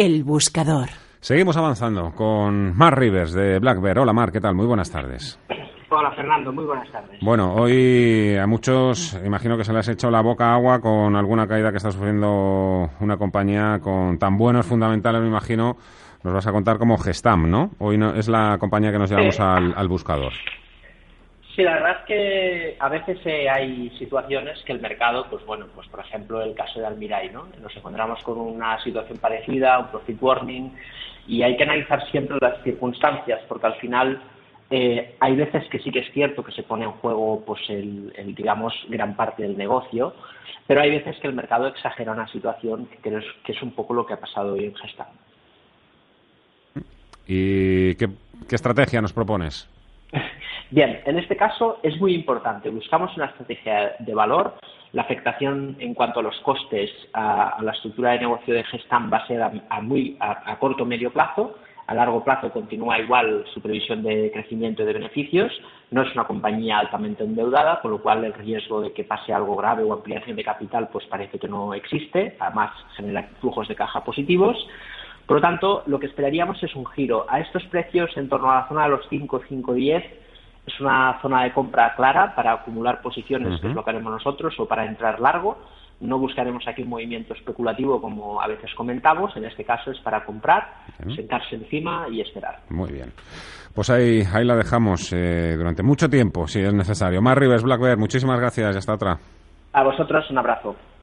El buscador. Seguimos avanzando con Mar Rivers de Black Bear. Hola Mar, ¿qué tal? Muy buenas tardes. Hola Fernando, muy buenas tardes. Bueno, hoy a muchos imagino que se les ha hecho la boca agua con alguna caída que está sufriendo una compañía con tan buenos fundamentales, me imagino. Nos vas a contar como Gestam, ¿no? Hoy no, es la compañía que nos llevamos Sí. al, al buscador. Sí, la verdad es que a veces eh, hay situaciones que el mercado, pues bueno, pues por ejemplo el caso de Almiray, ¿no? Nos encontramos con una situación parecida, un profit warning, y hay que analizar siempre las circunstancias, porque al final eh, hay veces que sí que es cierto que se pone en juego, pues el, digamos, gran parte del negocio, pero hay veces que el mercado exagera una situación que creo que es un poco lo que ha pasado hoy en Gestam. ¿Y qué estrategia nos propones? Bien, en este caso es muy importante. Buscamos una estrategia de valor. La afectación en cuanto a los costes a, la estructura de negocio de Gestam va a ser a, a muy a, a corto o medio plazo. A largo plazo continúa igual su previsión de crecimiento y de beneficios. No es una compañía altamente endeudada, con lo cual el riesgo de que pase algo grave o ampliación de capital pues parece que no existe. Además genera flujos de caja positivos. Por lo tanto, lo que esperaríamos es un giro a estos precios en torno a la zona de los 5, 5, 10. Es una zona de compra clara para acumular posiciones, que es lo que haremos nosotros, o para entrar largo. No buscaremos aquí un movimiento especulativo como a veces comentamos. En este caso es para comprar, sentarse encima y esperar. Muy bien. Pues ahí, ahí la dejamos eh, durante mucho tiempo, si es necesario. Mar Rivers, Black Bear, muchísimas gracias y hasta otra. A vosotros un abrazo.